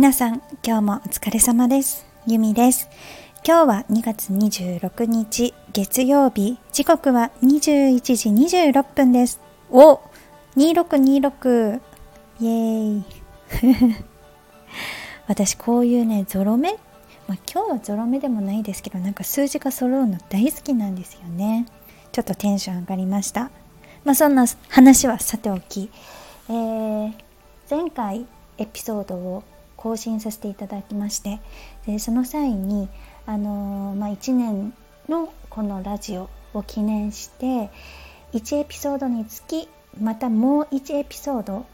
皆さん今日もお疲れ様です。ゆみです。今日は2月26日月曜日。時刻は21時26分です。お2626イエーイ。私こういうねゾロ目？まあ、今日はゾロ目でもないですけどなんか数字が揃うの大好きなんですよね。ちょっとテンション上がりました。まあそんな話はさておき、えー、前回エピソードを更新させていただきましてでその際に、あの、まあ、1年のこのラジオを記念して1エピソードにつきまたもう1エピソード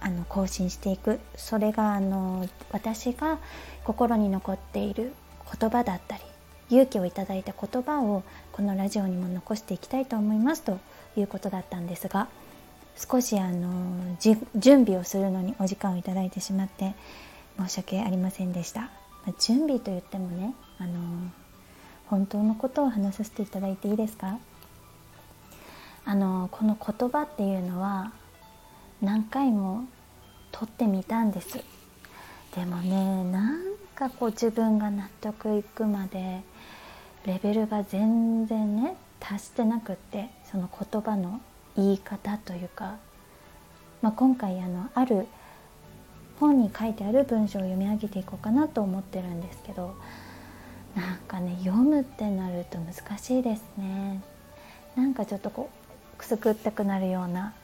あの更新していく。それがあの私が心に残っている言葉だったり勇気をいただいた言葉をこのラジオにも残していきたいと思いますということだったんですが少しあの準備をするのにお時間をいただいてしまって申し訳ありませんでした、まあ、準備といってもねあの本当のことを話させていただいていいですか？あのこの言葉っていうのは何回も撮ってみたんです。でもねなんかこう自分が納得いくまでレベルが全然ね達してなくってその言葉の言い方というか、まあ、今回あのある本に書いてある文章を読み上げていこうかなと思ってるんですけどなんかね読むってなると難しいですね。なんかちょっとこうくすぐったくなるような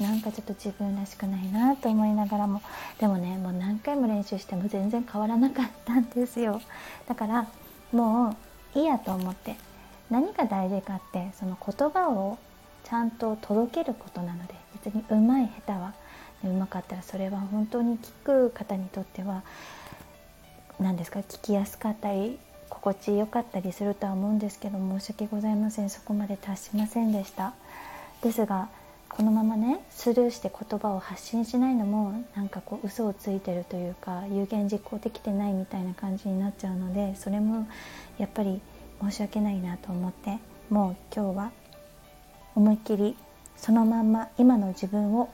なんかちょっと自分らしくないなと思いながらも。でもねもう何回も練習しても全然変わらなかったんですよ。だからもういいやと思って何が大事かってその言葉をちゃんと届けることなので別にうまい下手はうまかったらそれは本当に聞く方にとっては何ですか聞きやすかったり心地よかったりするとは思うんですけど申し訳ございません。そこまで達しませんでした。ですがこのままねスルーして言葉を発信しないのもなんかこう嘘をついてるというか有言実行できてないみたいな感じになっちゃうのでそれもやっぱり申し訳ないなと思ってもう今日は思いっきりそのまんま今の自分を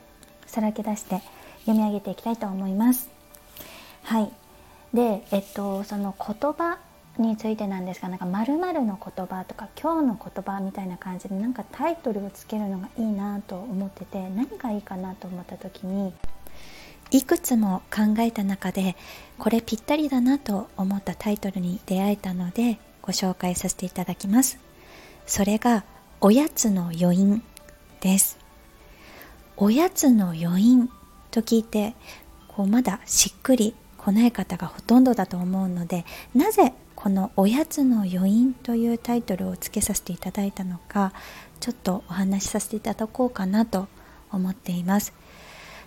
さらけ出して読み上げていきたいと思います。はいでえっとその言葉についてなんですがなんか〇〇の言葉とか今日の言葉みたいな感じでなんかタイトルをつけるのがいいなと思ってて何がいいかなと思った時にいくつも考えた中でこれぴったりだなと思ったタイトルに出会えたのでご紹介させていただきますそれがおやつの余韻です。おやつの余韻と聞いてこうまだしっくりこない方がほとんどだと思うのでなぜこの「おやつの余韻」というタイトルをつけさせていただいたのかちょっとお話しさせていただこうかなと思っています。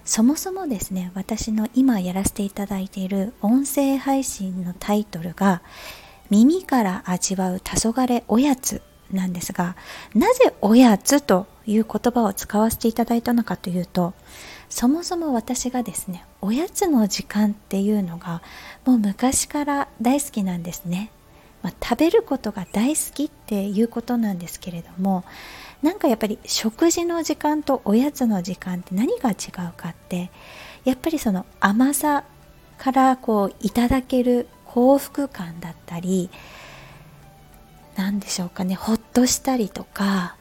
そもそもですね私の今やらせていただいている音声配信のタイトルが「耳から味わう黄昏おやつ」なんですがなぜおやつという言葉を使わせていただいたのかというとそもそも私がですねおやつの時間っていうのがもう昔から大好きなんですね、まあ、食べることが大好きっていうことなんですけれどもなんかやっぱり食事の時間とおやつの時間って何が違うかってやっぱりその甘さからこういただける幸福感だったり何でしょうかねほっとしたりとか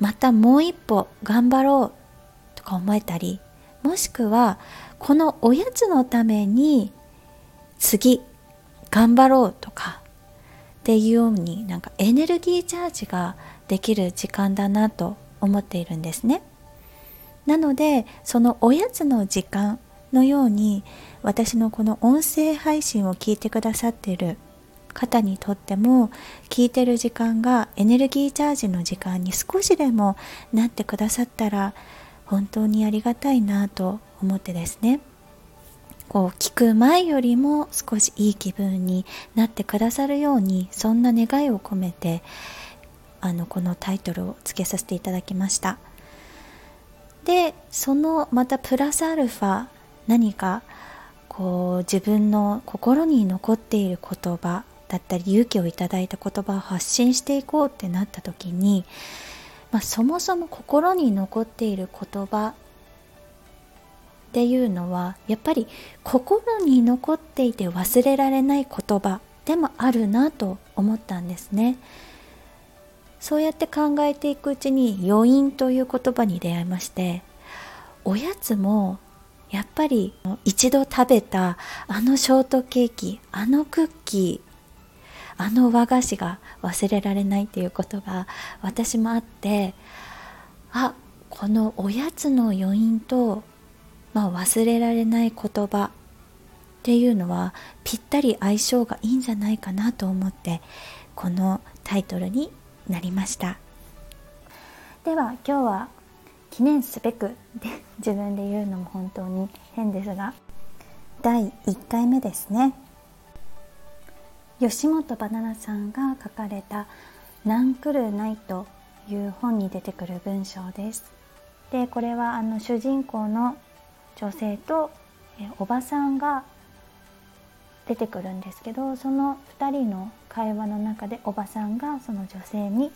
またもう一歩頑張ろうとか思えたりもしくはこのおやつのために次頑張ろうとかっていうようになんかエネルギーチャージができる時間だなと思っているんですね。なのでそのおやつの時間のように私のこの音声配信を聞いてくださっている方にとっても聞いてる時間がエネルギーチャージの時間に少しでもなってくださったら本当にありがたいなと思ってですね。こう聞く前よりも少しいい気分になってくださるようにそんな願いを込めてあのこのタイトルを付けさせていただきました。でそのまたプラスアルファ何かこう自分の心に残っている言葉だったり勇気をいただいた言葉を発信していこうってなった時にまあ、そもそも心に残っている言葉っていうのはやっぱり心に残っていて忘れられない言葉でもあるなと思ったんですね。そうやって考えていくうちに余韻という言葉に出会いましておやつもやっぱり一度食べたあのショートケーキあのクッキーあの和菓子が忘れられないっていうことが私もあってあこのおやつの余韻と、まあ、忘れられない言葉っていうのはぴったり相性がいいんじゃないかなと思ってこのタイトルになりました。では今日は記念すべくで 自分で言うのも本当に変ですが第1回目ですね。吉本ばななさんが書かれた「なんくるない」という本に出てくる文章です。でこれはあの主人公の女性とえおばさんが出てくるんですけどその2人の会話の中でおばさんがその女性に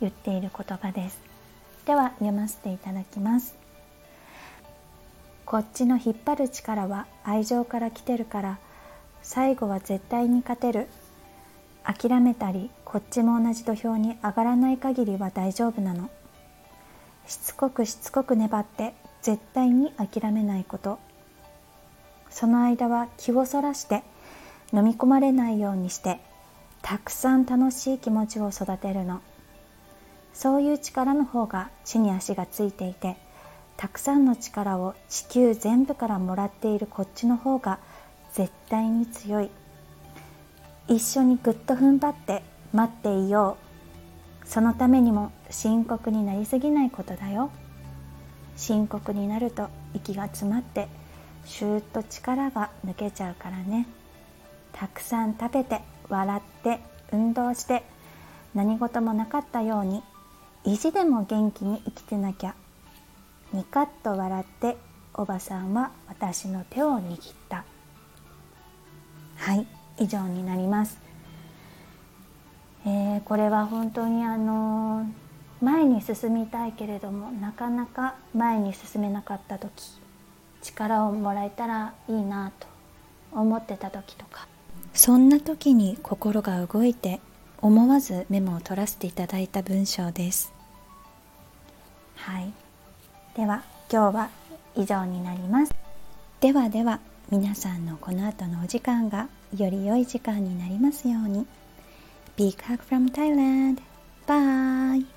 言っている言葉です。では読ませていただきます。こっちの引っ張る力は愛情から来てるから最後は絶対に勝てる。諦めたりこっちも同じ土俵に上がらない限りは大丈夫なの。しつこくしつこく粘って絶対に諦めないこと。その間は気をそらして飲み込まれないようにしてたくさん楽しい気持ちを育てるの。そういう力の方が地に足がついていてたくさんの力を地球全部からもらっているこっちの方が絶対に強い。一緒にぐっと踏ん張って待っていよう。そのためにも深刻になりすぎないことだよ。深刻になると息が詰まってシューッと力が抜けちゃうからね。たくさん食べて笑って運動して何事もなかったように意地でも元気に生きてなきゃ。ニカッと笑っておばさんは私の手を握った。はい以上になります、えー、これは本当にあの前に進みたいけれどもなかなか前に進めなかった時力をもらえたらいいなと思ってた時とか。そんな時に心が動いて思わずメモを取らせていただいた文章です。はい。では今日は以上になります。ではでは皆さんのこの後のお時間がより良い時間になりますように Big hug from Thailand! Bye!